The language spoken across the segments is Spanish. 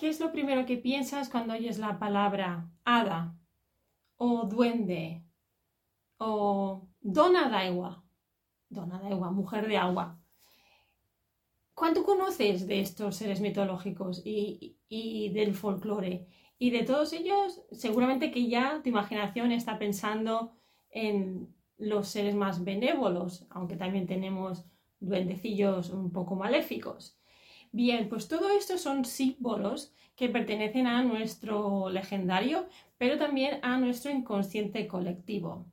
¿qué es lo primero que piensas cuando oyes la palabra hada o duende o dona de agua? Dona de agua, mujer de agua. ¿Cuánto conoces de estos seres mitológicos y, y del folclore? Y de todos ellos, seguramente que ya tu imaginación está pensando en los seres más benévolos, aunque también tenemos duendecillos un poco maléficos. Bien, pues todo esto son símbolos que pertenecen a nuestro legendario, pero también a nuestro inconsciente colectivo.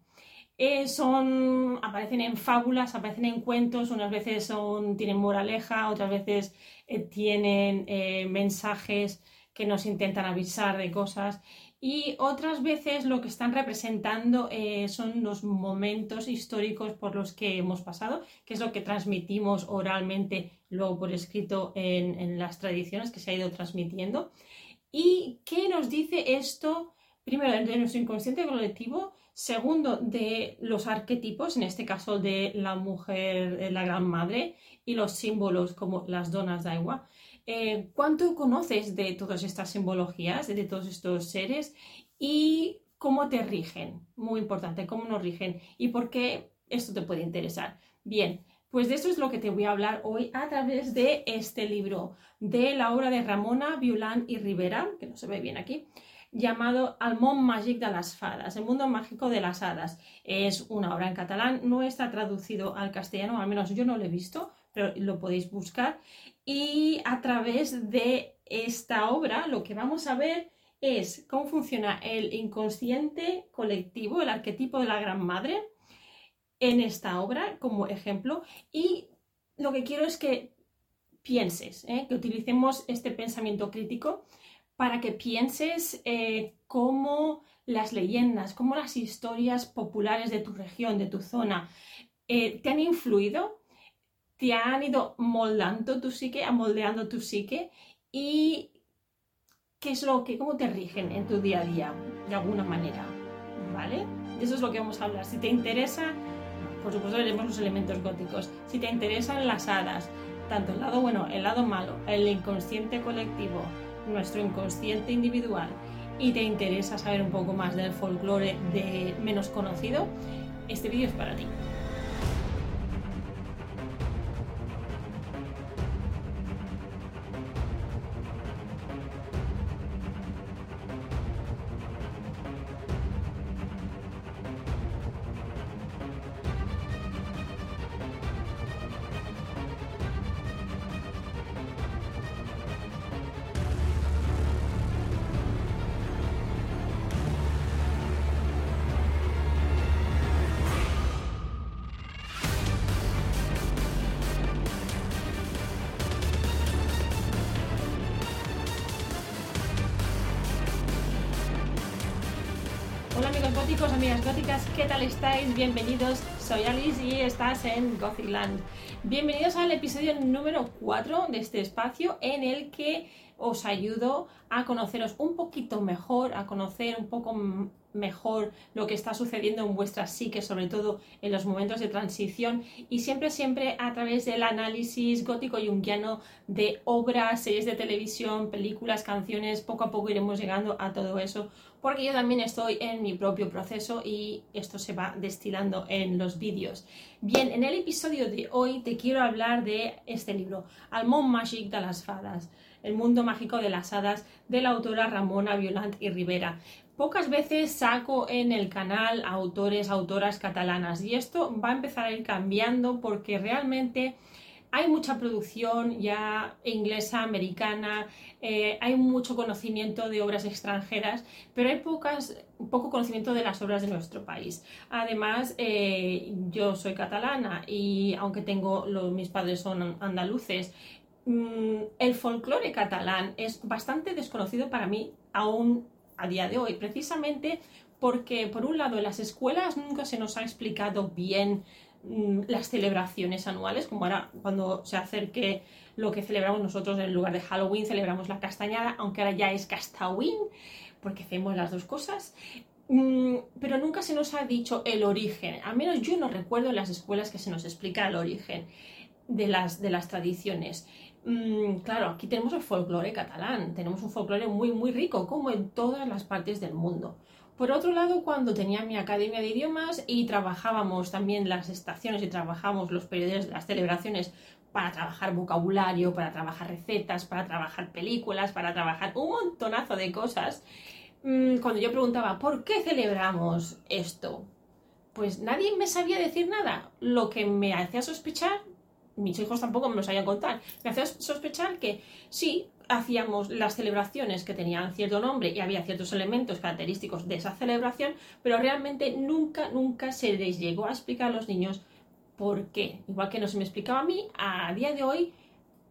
Eh, son, aparecen en fábulas, aparecen en cuentos, unas veces son, tienen moraleja, otras veces eh, tienen eh, mensajes que nos intentan avisar de cosas y otras veces lo que están representando eh, son los momentos históricos por los que hemos pasado, que es lo que transmitimos oralmente, luego por escrito en, las tradiciones que se ha ido transmitiendo. ¿Y qué nos dice esto? Primero, de nuestro inconsciente colectivo, segundo, de los arquetipos, en este caso de la mujer, la gran madre, y los símbolos como las donas de agua. Eh, ¿cuánto conoces de todas estas simbologías, de todos estos seres y cómo te rigen? Muy importante, cómo nos rigen y por qué esto te puede interesar. Bien, pues de eso es lo que te voy a hablar hoy a través de este libro, de la obra de Ramona Violán y Rivera, que no se ve bien aquí, llamado Al món màgic de las fadas, el mundo mágico de las hadas. Es una obra en catalán, no está traducido al castellano, al menos yo no lo he visto, pero lo podéis buscar. Y a través de esta obra lo que vamos a ver es cómo funciona el inconsciente colectivo, el arquetipo de la gran madre en esta obra como ejemplo. Y lo que quiero es que pienses, ¿eh? que utilicemos este pensamiento crítico para que pienses eh, cómo las leyendas, cómo las historias populares de tu región, de tu zona, eh, te han influido te han ido moldando tu psique, amoldeando tu psique y qué es lo que, cómo te rigen en tu día a día, de alguna manera, ¿vale? Eso es lo que vamos a hablar. Si te interesa, por supuesto veremos los elementos góticos. Si te interesan las hadas, tanto el lado bueno, el lado malo, el inconsciente colectivo, nuestro inconsciente individual, y te interesa saber un poco más del folclore de menos conocido, este vídeo es para ti. Góticos, amigas góticas, ¿qué tal estáis? Bienvenidos, soy Alice y estás en Gothicland. Bienvenidos al episodio número 4 de este espacio en el que os ayudo a conoceros un poquito mejor, a conocer un poco mejor lo que está sucediendo en vuestra psique, sobre todo en los momentos de transición y siempre, siempre a través del análisis gótico-jungiano de obras, series de televisión, películas, canciones, poco a poco iremos llegando a todo eso porque yo también estoy en mi propio proceso y esto se va destilando en los vídeos. Bien, en el episodio de hoy te quiero hablar de este libro, Al món màgic de las fadas, el mundo mágico de las hadas, de la autora Ramona Violant y Rivera. Pocas veces saco en el canal autores, autoras catalanas y esto va a empezar a ir cambiando porque realmente hay mucha producción ya inglesa, americana, eh, hay mucho conocimiento de obras extranjeras, pero hay pocas, poco conocimiento de las obras de nuestro país. Además, eh, yo soy catalana y aunque tengo mis padres son andaluces, mm, el folclore catalán es bastante desconocido para mí aún a día de hoy, precisamente porque por un lado en las escuelas nunca se nos ha explicado bien Mm, las celebraciones anuales, como ahora cuando se acerque lo que celebramos nosotros en lugar de Halloween, celebramos la castañada, aunque ahora ya es Castawin, porque hacemos las dos cosas. Mm, pero nunca se nos ha dicho el origen, al menos yo no recuerdo en las escuelas que se nos explica el origen de las, de las tradiciones. Mm, claro, aquí tenemos el folclore catalán, tenemos un folclore muy, muy rico, como en todas las partes del mundo. Por otro lado, cuando tenía mi academia de idiomas y trabajábamos también las estaciones y trabajábamos los periodos de las celebraciones para trabajar vocabulario, para trabajar recetas, para trabajar películas, para trabajar un montonazo de cosas, mm, cuando yo preguntaba, ¿por qué celebramos esto? Pues nadie me sabía decir nada, lo que me hacía sospechar mis hijos tampoco me lo sabían contar. Me hacía sospechar que sí, hacíamos las celebraciones que tenían cierto nombre y había ciertos elementos característicos de esa celebración, pero realmente nunca, nunca se les llegó a explicar a los niños por qué. Igual que no se me explicaba a mí, a día de hoy,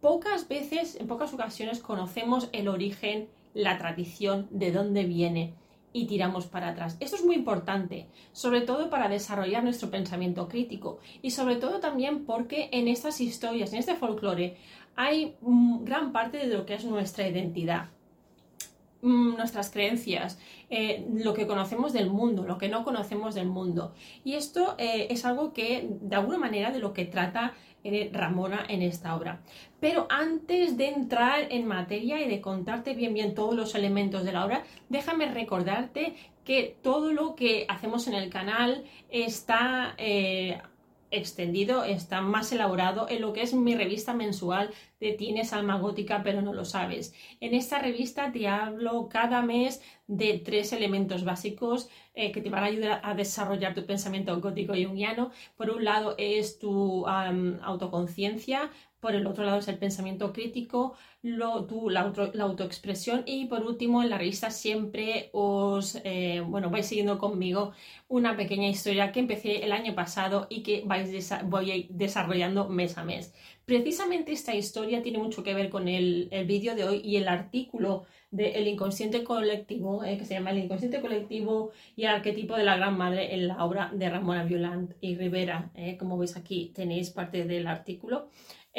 pocas veces, en pocas ocasiones, conocemos el origen, la tradición, de dónde viene y tiramos para atrás. Esto es muy importante, sobre todo para desarrollar nuestro pensamiento crítico y sobre todo también porque en estas historias, en este folclore, hay gran parte de lo que es nuestra identidad nuestras creencias, eh, lo que conocemos del mundo, lo que no conocemos del mundo. Y esto eh, es algo que, de alguna manera, de lo que trata eh, Ramona en esta obra. Pero antes de entrar en materia y de contarte bien bien todos los elementos de la obra, déjame recordarte que todo lo que hacemos en el canal está extendido, está más elaborado en lo que es mi revista mensual de Tienes alma gótica pero no lo sabes. En esta revista te hablo cada mes de tres elementos básicos eh, que te van a ayudar a desarrollar tu pensamiento gótico y junguiano. Por un lado es tu autoconciencia, por el otro lado es el pensamiento crítico, lo, la, la, autoexpresión y por último en la revista siempre os, eh, bueno, vais siguiendo conmigo una pequeña historia que empecé el año pasado y que vais voy desarrollando mes a mes. Precisamente esta historia tiene mucho que ver con el, el vídeo de hoy y el artículo del inconsciente colectivo, eh, que se llama El inconsciente colectivo y el arquetipo de la gran madre en la obra de Ramona Violant y Rivera. Eh, como veis aquí tenéis parte del artículo.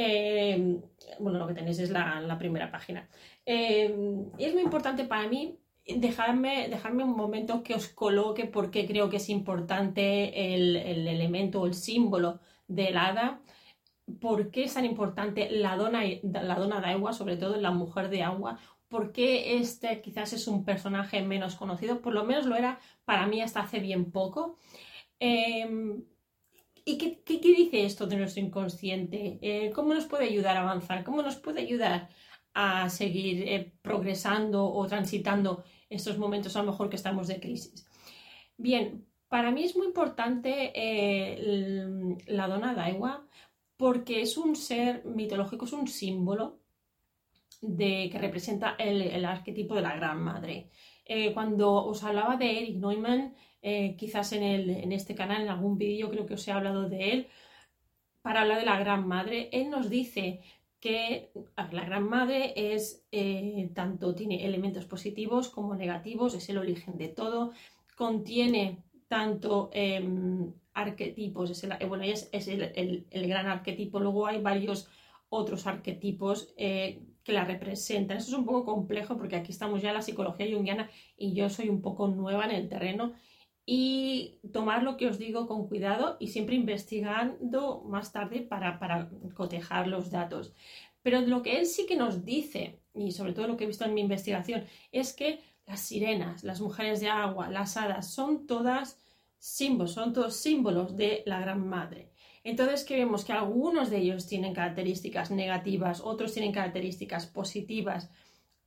Em, bueno, lo que tenéis es la, primera página. Em, es muy importante para mí dejarme, dejarme un momento que os coloque por qué creo que es importante el, elemento o el símbolo del hada, por qué es tan importante la dona, la dona de agua, sobre todo la mujer de agua, por qué este quizás es un personaje menos conocido, por lo menos lo era para mí hasta hace bien poco. Em, ¿Y qué, dice esto de nuestro inconsciente? Eh, ¿Cómo nos puede ayudar a avanzar? ¿Cómo nos puede ayudar a seguir eh, progresando o transitando estos momentos a lo mejor que estamos de crisis? Bien, para mí es muy importante eh, la dona Daiwa porque es un ser mitológico, es un símbolo de, que representa el, arquetipo de la Gran Madre. cuando os hablaba de Eric Neumann, eh, quizás en, el, en, este canal, en algún vídeo creo que os he hablado de él, para hablar de la Gran Madre. Él nos dice que la Gran Madre es eh, tanto tiene elementos positivos como negativos, es el origen de todo, contiene tanto em, arquetipos, es, el, eh, bueno, es, es el, el, gran arquetipo, luego hay varios otros arquetipos que la representan. Eso es un poco complejo porque aquí estamos ya en la psicología junguiana y yo soy un poco nueva en el terreno y tomar lo que os digo con cuidado y siempre investigando más tarde para, para cotejar los datos. Pero lo que él sí que nos dice, y sobre todo lo que he visto en mi investigación, es que las sirenas, las mujeres de agua, las hadas, son todas símbolos, son todos símbolos de la Gran Madre. Entonces que vemos que algunos de ellos tienen características negativas, otros tienen características positivas,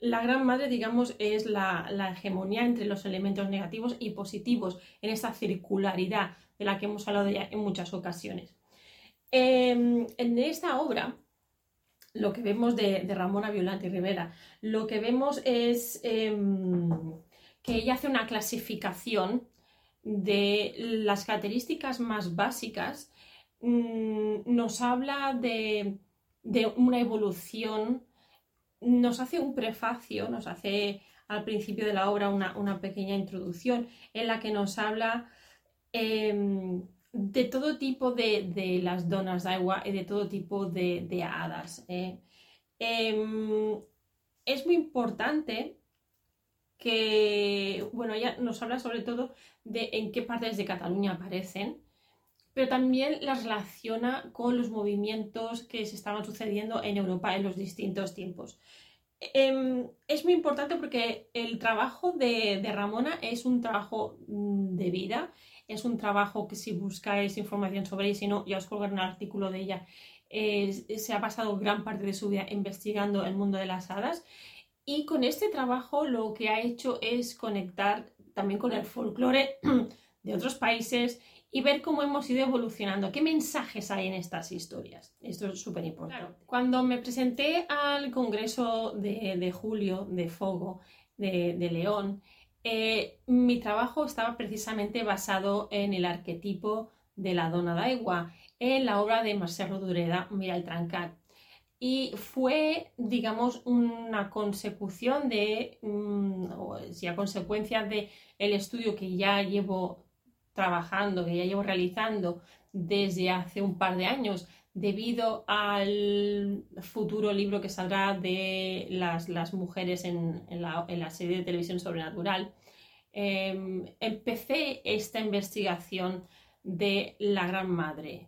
la gran madre, digamos, es la, hegemonía entre los elementos negativos y positivos en esa circularidad de la que hemos hablado ya en muchas ocasiones. Em, en esta obra, lo que vemos de, Ramona Violante Rivera, lo que vemos es em, que ella hace una clasificación de las características más básicas, mm, nos habla de, de una evolución nos hace un prefacio, nos hace al principio de la obra una, pequeña introducción en la que nos habla em, de todo tipo de, las donas de agua y de todo tipo de, hadas. ¿eh? Em, es muy importante que, bueno, ella nos habla sobre todo de en qué partes de Cataluña aparecen, pero también las relaciona con los movimientos que se estaban sucediendo en Europa en los distintos tiempos. Em, es muy importante porque el trabajo de, Ramona es un trabajo mm, de vida, es un trabajo que si buscáis información sobre ella, si no, ya os colgaré un artículo de ella, se ha pasado gran parte de su vida investigando el mundo de las hadas y con este trabajo lo que ha hecho es conectar también con el folclore de otros países y ver cómo hemos ido evolucionando, qué mensajes hay en estas historias. Esto es súper importante. Cuando me presenté al Congreso de, Julio de Fogo de, León, eh, mi trabajo estaba precisamente basado en el arquetipo de la dona d'aigua, en la obra de Marcelo Dureda, Mira el Trancat. Y fue, digamos, una consecución de, mm, o sea, consecuencia de el estudio que ya llevo trabajando, que ya llevo realizando desde hace un par de años, debido al futuro libro que saldrá de las, mujeres en, la, serie de televisión sobrenatural, em, empecé esta investigación de la Gran Madre.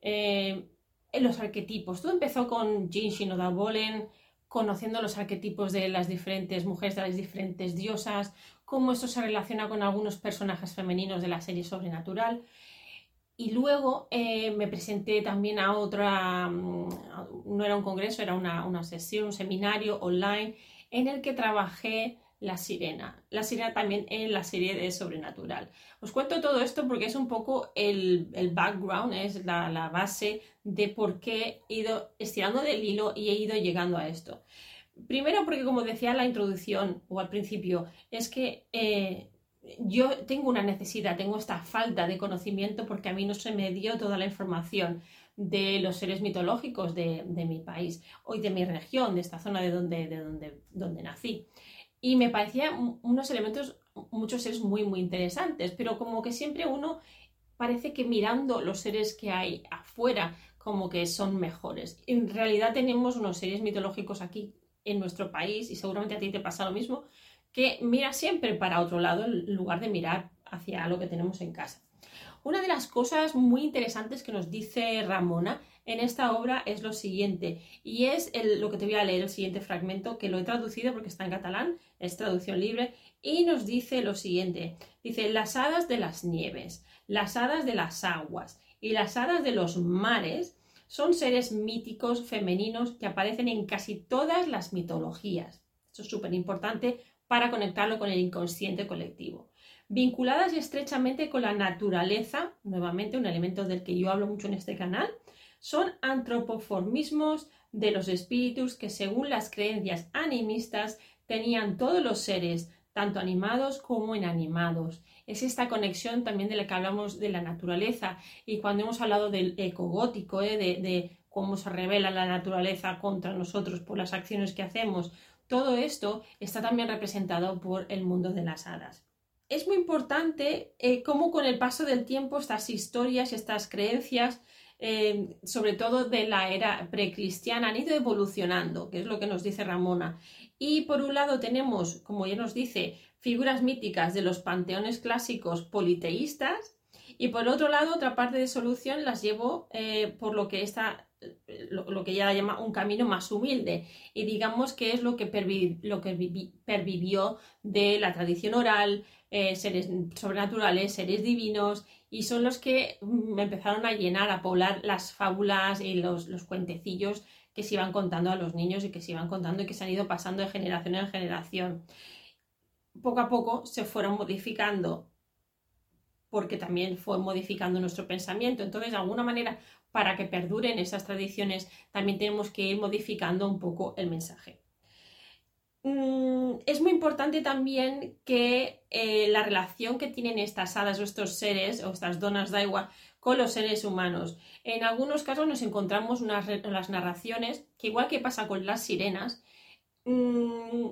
en em, los arquetipos. Todo empezó con Jean Shinoda Bolen, conociendo los arquetipos de las diferentes mujeres, de las diferentes diosas, cómo esto se relaciona con algunos personajes femeninos de la serie sobrenatural. Y luego eh, me presenté también a otra, mm, no era un congreso, era una, sesión, un seminario online en el que trabajé la sirena. La sirena también en la serie de Sobrenatural. Os cuento todo esto porque es un poco el, background, es la, base de por qué he ido estirando del hilo y he ido llegando a esto. Primero porque, como decía la introducción o al principio, es que eh, yo tengo una necesidad, tengo esta falta de conocimiento porque a mí no se me dio toda la información de los seres mitológicos de, mi país hoy de mi región, de esta zona de donde, de donde nací. Y me parecían unos elementos, muchos seres muy, muy interesantes, pero como que siempre uno parece que mirando los seres que hay afuera, como que son mejores. En realidad tenemos unos seres mitológicos aquí en nuestro país, y seguramente a ti te pasa lo mismo, que mira siempre para otro lado en lugar de mirar hacia lo que tenemos en casa. Una de las cosas muy interesantes que nos dice Ramona en esta obra es lo siguiente, y es lo que te voy a leer, el siguiente fragmento, que lo he traducido porque está en catalán, es traducción libre, y nos dice lo siguiente, dice, las hadas de las nieves, las hadas de las aguas y las hadas de los mares son seres míticos femeninos que aparecen en casi todas las mitologías. Eso es súper importante para conectarlo con el inconsciente colectivo. Vinculadas estrechamente con la naturaleza, nuevamente un elemento del que yo hablo mucho en este canal, son antropoformismos de los espíritus que según las creencias animistas tenían todos los seres, tanto animados como inanimados, es esta conexión también de la que hablamos de la naturaleza y cuando hemos hablado del ecogótico, ¿eh? de, cómo se revela la naturaleza contra nosotros por las acciones que hacemos, todo esto está también representado por el mundo de las hadas. Es muy importante eh, cómo con el paso del tiempo estas historias estas creencias, eh, sobre todo de la era precristiana, han ido evolucionando, que es lo que nos dice Ramona. Y por un lado tenemos, como ya nos dice, figuras míticas de los panteones clásicos politeístas y por otro lado otra parte de solución las llevo eh, por lo que está lo, que ella llama un camino más humilde y digamos que es lo que pervivió de la tradición oral, eh, seres sobrenaturales, seres divinos y son los que me empezaron a llenar, a poblar las fábulas y los, los cuentecillos que se iban contando a los niños y que se iban contando y que se han ido pasando de generación en generación poco a poco se fueron modificando porque también fue modificando nuestro pensamiento. Entonces, de alguna manera, para que perduren esas tradiciones, también tenemos que ir modificando un poco el mensaje. Mm, es muy importante también que eh, la relación que tienen estas hadas o estos seres o estas donas de agua con los seres humanos. En algunos casos nos encontramos unas, las narraciones que igual que pasa con las sirenas, mm,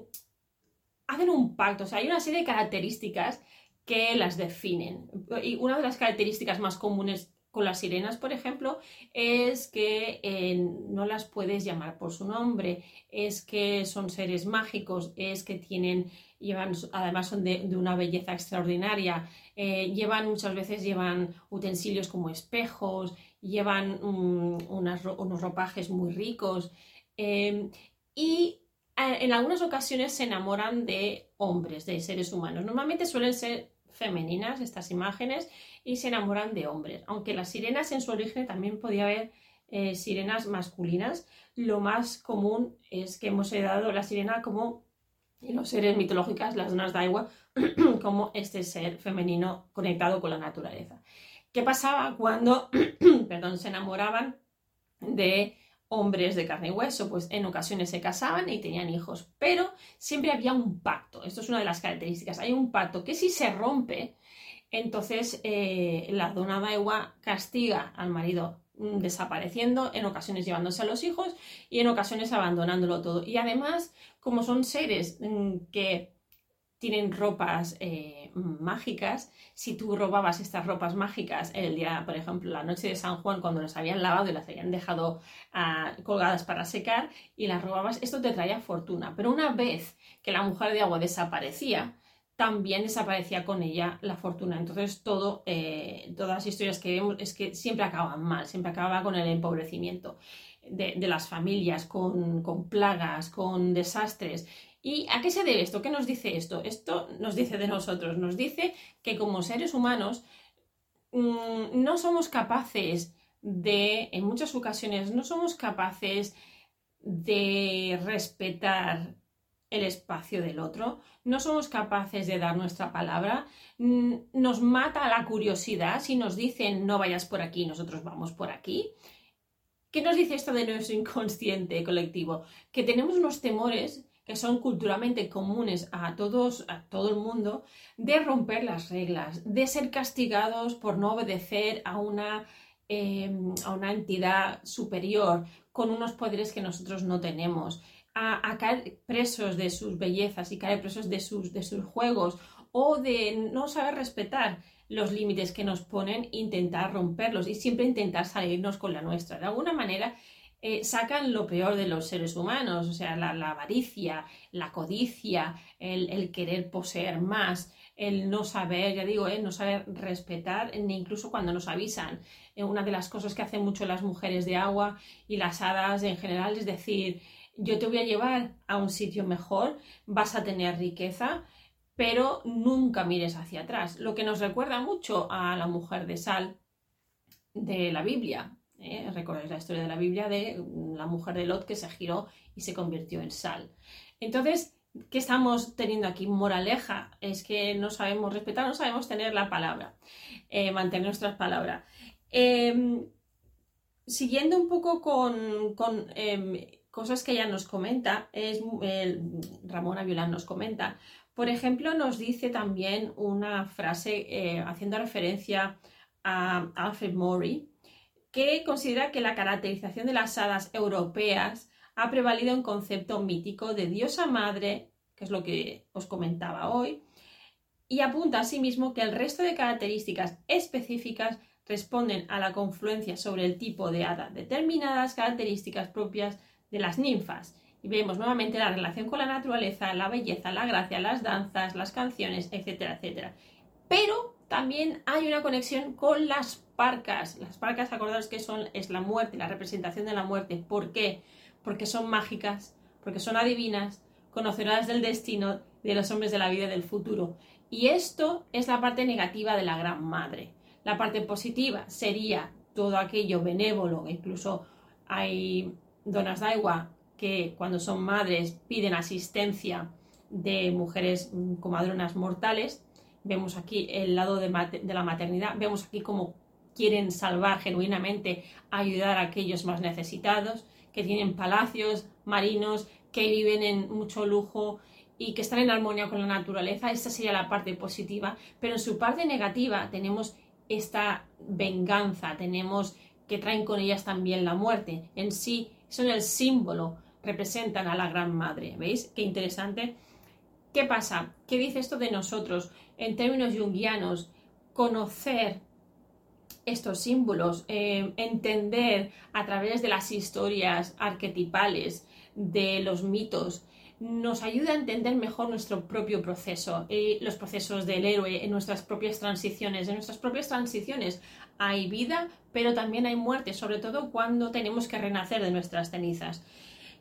hacen un pacto, o sea, hay una serie de características que las definen. Y una de las características más comunes con las sirenas, por ejemplo, es que eh, no las puedes llamar por su nombre, es que son seres mágicos, es que tienen, llevan, además son de, una belleza extraordinaria, eh, llevan muchas veces llevan utensilios como espejos, llevan unos ropajes muy ricos em, y eh, en algunas ocasiones se enamoran de hombres, de seres humanos. Normalmente suelen ser femeninas estas imágenes y se enamoran de hombres. Aunque las sirenas en su origen también podía haber eh, sirenas masculinas, lo más común es que hemos heredado la sirena como en los seres mitológicos, las donas de agua, como este ser femenino conectado con la naturaleza. ¿Qué pasaba cuando perdón, se enamoraban de hombres de carne y hueso? Pues en ocasiones se casaban y tenían hijos, pero siempre había un pacto. Esto es una de las características. Hay un pacto que si se rompe, entonces, eh, la dona Daiwa castiga al marido mm, desapareciendo, en ocasiones llevándose a los hijos y en ocasiones abandonándolo todo. Y además, como son seres mm, que tienen ropas eh, mágicas, si tú robabas estas ropas mágicas el día, por ejemplo, la noche de San Juan, cuando las habían lavado y las habían dejado ah, colgadas para secar y las robabas, esto te traía fortuna. Pero una vez que la mujer de agua desaparecía, también desaparecía con ella la fortuna. Entonces, todo, eh, todas las historias que vemos es que siempre acaban mal, siempre acaba con el empobrecimiento de, las familias, con, plagas, con desastres. ¿Y a qué se debe esto? ¿Qué nos dice esto? Esto nos dice de nosotros, nos dice que como seres humanos mm, no somos capaces de, en muchas ocasiones, no somos capaces de respetar el espacio del otro, no somos capaces de dar nuestra palabra, mm, nos mata la curiosidad si nos dicen no vayas por aquí, nosotros vamos por aquí. ¿Qué nos dice esto de nuestro inconsciente colectivo? Que tenemos unos temores que son culturalmente comunes a todos, a todo el mundo, de romper las reglas, de ser castigados por no obedecer a una, em, a una entidad superior con unos poderes que nosotros no tenemos a, caer presos de sus bellezas y caer presos de sus, de sus juegos o de no saber respetar los límites que nos ponen, intentar romperlos y siempre intentar salirnos con la nuestra. De alguna manera eh, sacan lo peor de los seres humanos, o sea, la, avaricia, la codicia, el, querer poseer más, el no saber, ya digo, eh, no saber respetar, ni incluso cuando nos avisan. Eh, una de las cosas que hacen mucho las mujeres de agua y las hadas en general es decir, yo te voy a llevar a un sitio mejor, vas a tener riqueza, pero nunca mires hacia atrás. Lo que nos recuerda mucho a la mujer de sal de la Biblia. ¿Eh? Recordáis la historia de la Biblia de la mujer de Lot que se giró y se convirtió en sal. Entonces, ¿qué estamos teniendo aquí? Moraleja, es que no sabemos respetar, no sabemos tener la palabra, eh, mantener nuestras palabras. Em, siguiendo un poco con, em, cosas que ella nos comenta, es, Ramona Violán nos comenta, por ejemplo, nos dice también una frase eh, haciendo referencia a Alfred Maury, que considera que la caracterización de las hadas europeas ha prevalido un concepto mítico de diosa madre, que es lo que os comentaba hoy, y apunta asimismo que el resto de características específicas responden a la confluencia sobre el tipo de hada, determinadas características propias de las ninfas. Y vemos nuevamente la relación con la naturaleza, la belleza, la gracia, las danzas, las canciones, etcétera, etcétera. Pero también hay una conexión con las parcas. Las parcas, acordaros que son, es la muerte, la representación de la muerte. ¿Por qué? Porque son mágicas, porque son adivinas, conocedoras del destino de los hombres de la vida y del futuro. Y esto es la parte negativa de la Gran Madre. La parte positiva sería todo aquello benévolo, incluso hay donas agua que cuando son madres piden asistencia de mujeres mm, comadronas mortales. Vemos aquí el lado de, la maternidad, vemos aquí cómo quieren salvar genuinamente, ayudar a aquellos más necesitados, que tienen palacios marinos, que viven en mucho lujo y que están en armonía con la naturaleza. Esta sería la parte positiva, pero en su parte negativa tenemos esta venganza, tenemos que traen con ellas también la muerte. En sí son el símbolo, representan a la Gran Madre. ¿Veis? Qué interesante. ¿Qué pasa? ¿Qué dice esto de nosotros? En términos junguianos, conocer estos símbolos, eh, entender a través de las historias arquetipales, de los mitos, nos ayuda a entender mejor nuestro propio proceso y los procesos del héroe en nuestras propias transiciones. En nuestras propias transiciones hay vida, pero también hay muerte, sobre todo cuando tenemos que renacer de nuestras cenizas.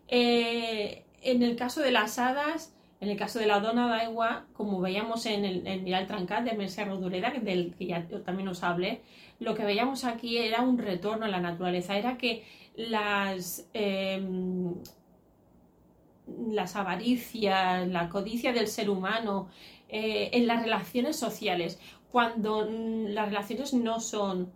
Eh, en el caso de las hadas, en el caso de la dona d'agua, como veíamos en el, en Miral Trancat de Mercè Rodoreda, del que ya también os hablé, lo que veíamos aquí era un retorno a la naturaleza, era que las, em, las avaricias, la codicia del ser humano, eh, en las relaciones sociales, cuando las relaciones no son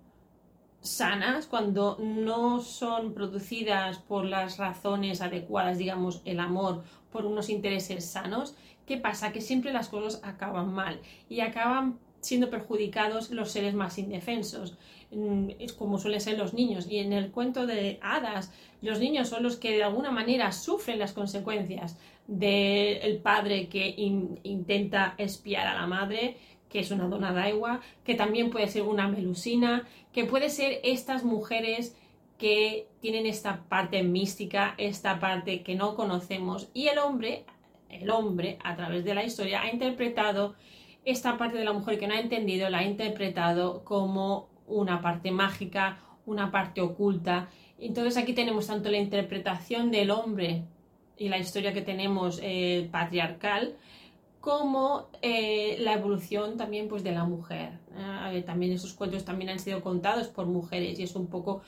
sanas, cuando no son producidas por las razones adecuadas, digamos, el amor, por unos intereses sanos, ¿qué pasa? Que siempre las cosas acaban mal y acaban siendo perjudicados los seres más indefensos, mm, como suelen ser los niños. Y en el cuento de hadas, los niños son los que de alguna manera sufren las consecuencias del padre que intenta espiar a la madre, que es una dona agua, que también puede ser una melusina, que puede ser estas mujeres que tienen esta parte mística, esta parte que no conocemos y el hombre, el hombre a través de la historia ha interpretado esta parte de la mujer que no ha entendido, la ha interpretado como una parte mágica, una parte oculta. Entonces aquí tenemos tanto la interpretación del hombre y la historia que tenemos eh, patriarcal, como eh, la evolución también pues, de la mujer. Eh, también esos cuentos también han sido contados por mujeres y es un poco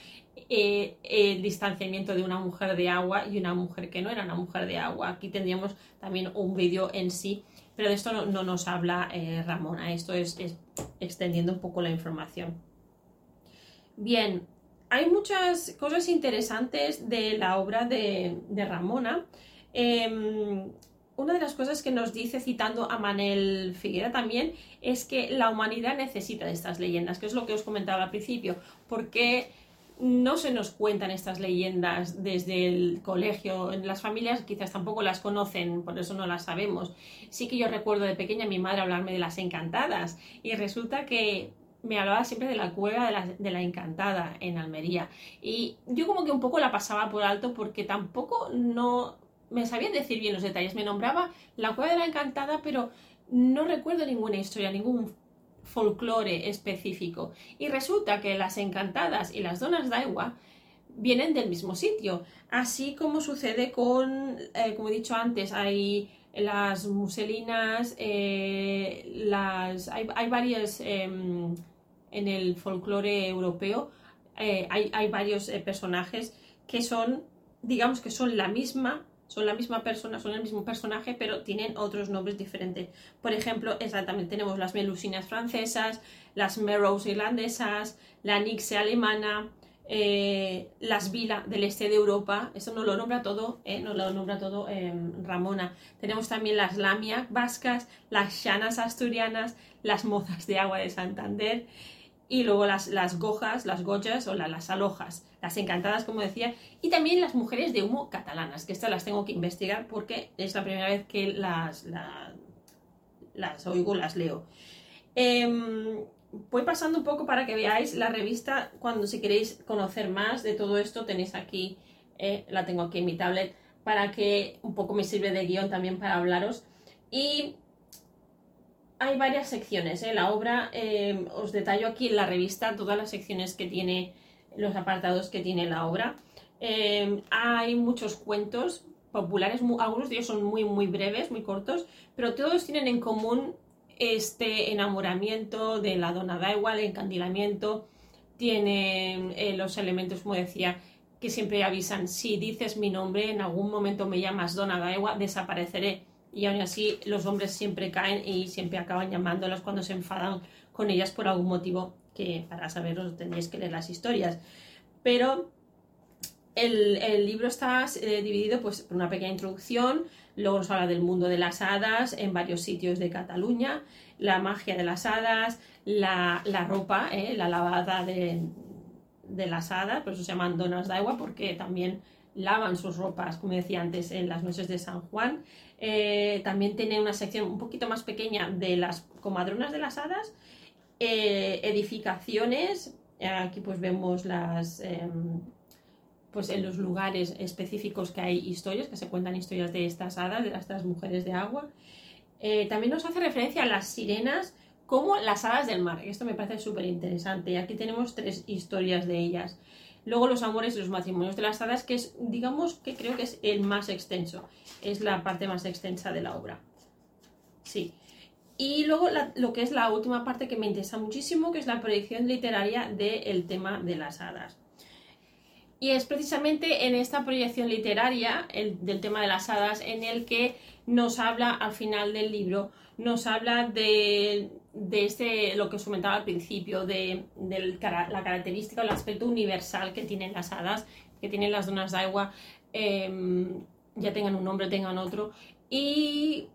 eh, el distanciamiento de una mujer de agua y una mujer que no era una mujer de agua. Aquí tendríamos también un vídeo en sí, pero de esto no, nos habla Ramona, esto es, extendiendo un poco la información. Bien, hay muchas cosas interesantes de la obra de, Ramona. Em, una de las cosas que nos dice, citando a Manel Figuera también, es que la humanidad necesita de estas leyendas, que es lo que os comentaba al principio, porque no se nos cuentan estas leyendas desde el colegio, en las familias quizás tampoco las conocen, por eso no las sabemos. Sí que yo recuerdo de pequeña a mi madre hablarme de las encantadas y resulta que me hablaba siempre de la cueva de la, de la, encantada en Almería. Y yo como que un poco la pasaba por alto porque tampoco no me sabían decir bien los detalles. Me nombraba la cueva de la encantada, pero no recuerdo ninguna historia, ningún folclore específico. Y resulta que las encantadas y las donas de agua vienen del mismo sitio. Así como sucede con, eh, como he dicho antes, hay las muselinas, eh, las, hay, varias em, en el folclore europeo, eh, hay, hay, varios personajes que son, digamos que son la misma son la misma persona, son el mismo personaje, pero tienen otros nombres diferentes. Por ejemplo, exactamente tenemos las melusinas francesas, las Merrows irlandesas, la Nixe alemana, eh, las Vila del este de Europa, eso no lo nombra todo, eh, lo nombra todo em, Ramona. Tenemos también las Lamia vascas, las Llanas asturianas, las Mozas de agua de Santander y luego las, las gojas, las goyas o las alojas, las encantadas, como decía, y también las mujeres de humo catalanas, que estas las tengo que investigar porque es la primera vez que las, las, oigo, las leo. Em, voy pasando un poco para que veáis la revista, cuando si queréis conocer más de todo esto, tenéis aquí, eh, la tengo aquí en mi tablet, para que un poco me sirve de guion también para hablaros. Y hay varias secciones. ¿eh? La obra, eh, os detallo aquí en la revista todas las secciones que tiene, los apartados que tiene la obra. Eh, hay muchos cuentos populares, algunos de ellos son muy, muy breves, muy cortos, pero todos tienen en común este enamoramiento de la dona da igual, el encandilamiento, tienen los elementos, como decía, que siempre avisan, si dices mi nombre, en algún momento me llamas dona da igual, desapareceré y aún así los hombres siempre caen y siempre acaban llamándolas cuando se enfadan con ellas por algún motivo que para saberlo tendréis que leer las historias. Pero el, libro está eh, dividido pues, por una pequeña introducción, luego nos habla del mundo de las hadas en varios sitios de Cataluña, la magia de las hadas, la, ropa, eh, la lavada de, de, las hadas, por eso se llaman donas de agua, porque también lavan sus ropas, como decía antes, en las noches de San Juan. Eh, también tiene una sección un poquito más pequeña de las comadronas de las hadas, eh, edificaciones Aquí pues vemos las... Em, pues en los lugares específicos que hay historias, que se cuentan historias de estas hadas, de estas mujeres de agua. Eh, también nos hace referencia a las sirenas como las hadas del mar. Esto me parece súper interesante. Aquí tenemos tres historias de ellas. Luego los amores y los matrimonios de las hadas, que es, digamos, que creo que es el más extenso. Es la parte más extensa de la obra. Sí. Y luego lo que es la última parte que me interesa muchísimo, que es la proyección literaria del tema de las hadas. Y es precisamente en esta proyección literaria del tema de las hadas en el que nos habla al final del libro, nos habla de, de este, lo que os comentaba al principio, de, la característica o el aspecto universal que tienen las hadas, que tienen las donas de agua, em, ya tengan un nombre, tengan otro, y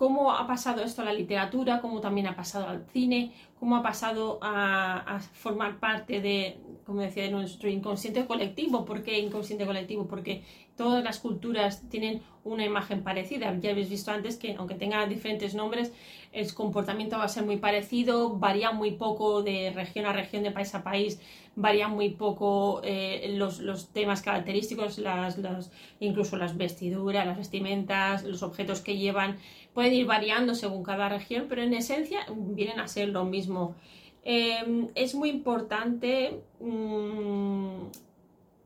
cómo ha pasado esto a la literatura, cómo también ha pasado al cine, cómo ha pasado a, formar parte de, como decía, de nuestro inconsciente colectivo. ¿Por qué inconsciente colectivo? Porque todas las culturas tienen una imagen parecida. Ya habéis visto antes que aunque tengan diferentes nombres, el comportamiento va a ser muy parecido, varía muy poco de región a región, de país a país, varía muy poco eh, los, temas característicos, incluso las vestiduras, las vestimentas, los objetos que llevan, pueden ir variando según cada región, pero en esencia vienen a ser lo mismo. Em, es muy importante mm,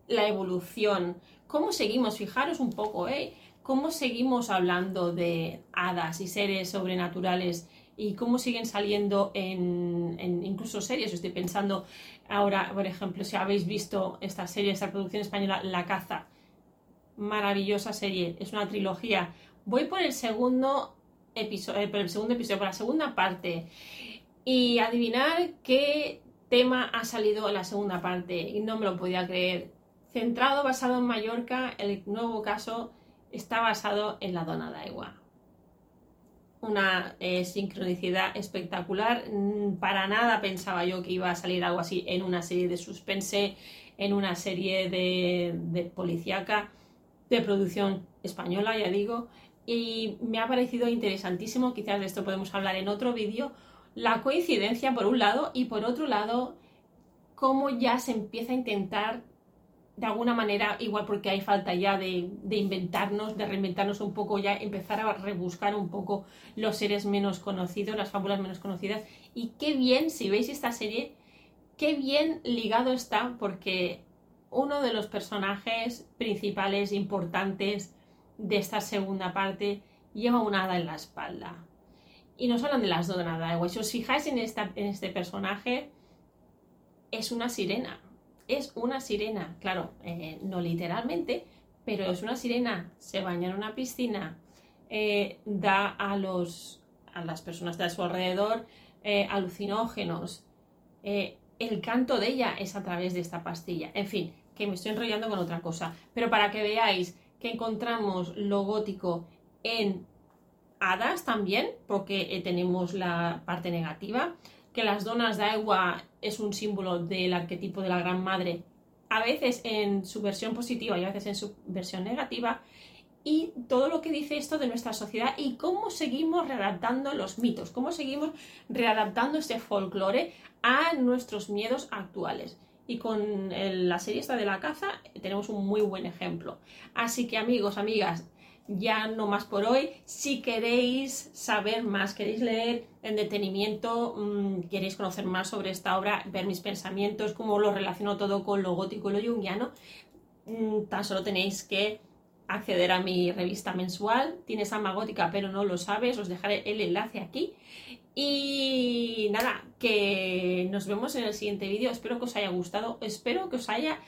la evolución cómo seguimos, fijaros un poco, ¿eh? Cómo seguimos hablando de hadas y seres sobrenaturales y cómo siguen saliendo en, incluso series. Estoy pensando ahora, por ejemplo, si habéis visto esta serie, esta producción española, La Caza. Maravillosa serie, es una trilogía. Voy por el segundo episodio, eh, por el segundo episodio, por la segunda parte. Y adivinar qué tema ha salido en la segunda parte. Y no me lo podía creer centrado, basado en Mallorca, el nuevo caso está basado en la dona agua. Una eh, sincronicidad espectacular. Mm, para nada pensaba yo que iba a salir algo así en una serie de suspense, en una serie de policíaca, de producción española, ya digo. Y me ha parecido interesantísimo, quizás de esto podemos hablar en otro vídeo, la coincidencia por un lado y por otro lado, cómo ya se empieza a intentar de alguna manera, igual porque hay falta ya de, inventarnos, de reinventarnos un poco, ya empezar a rebuscar un poco los seres menos conocidos, las fábulas menos conocidas. Y qué bien, si veis esta serie, qué bien ligado está, porque uno de los personajes principales, importantes de esta segunda parte, lleva una hada en la espalda. Y nos hablan de las dos de Si os fijáis en, esta, en este personaje, es una sirena es una sirena, claro, eh, no literalmente, pero es una sirena, se baña en una piscina, eh, da a, los, a las personas de su alrededor eh, alucinógenos. el canto de ella es a través de esta pastilla. En fin, que me estoy enrollando con otra cosa. Pero para que veáis que encontramos lo gótico en hadas también, porque tenemos la parte negativa, que las donas de agua es un símbolo del arquetipo de la Gran Madre, a veces en su versión positiva y a veces en su versión negativa, y todo lo que dice esto de nuestra sociedad y cómo seguimos readaptando los mitos, cómo seguimos readaptando este folclore a nuestros miedos actuales. Y con la serie esta de la caza tenemos un muy buen ejemplo. Así que amigos, amigas, ya no más por hoy. Si queréis saber más, queréis leer en detenimiento, mm, queréis conocer más sobre esta obra, ver mis pensamientos, cómo lo relaciono todo con lo gótico y lo junguiano, mm, tan solo tenéis que acceder a mi revista mensual. Tienes alma gótica, pero no lo sabes. Os dejaré el enlace aquí. Y nada, que nos vemos en el siguiente vídeo. Espero que os haya gustado. Espero que os haya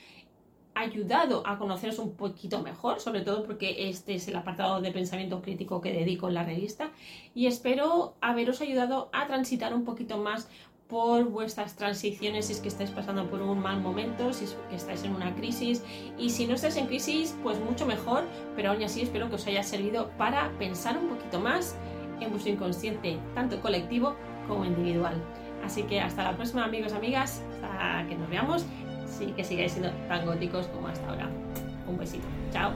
ayudado a conoceros un poquito mejor, sobre todo porque este es el apartado de pensamiento crítico que dedico en la revista y espero haberos ayudado a transitar un poquito más por vuestras transiciones si es que estáis pasando por un mal momento, si es que estáis en una crisis y si no estáis en crisis pues mucho mejor, pero aún así espero que os haya servido para pensar un poquito más en vuestro inconsciente, tanto colectivo como individual. Así que hasta la próxima amigos, amigas, hasta que nos veamos sí que sigáis siendo tan góticos como hasta ahora. Un besito. Chao.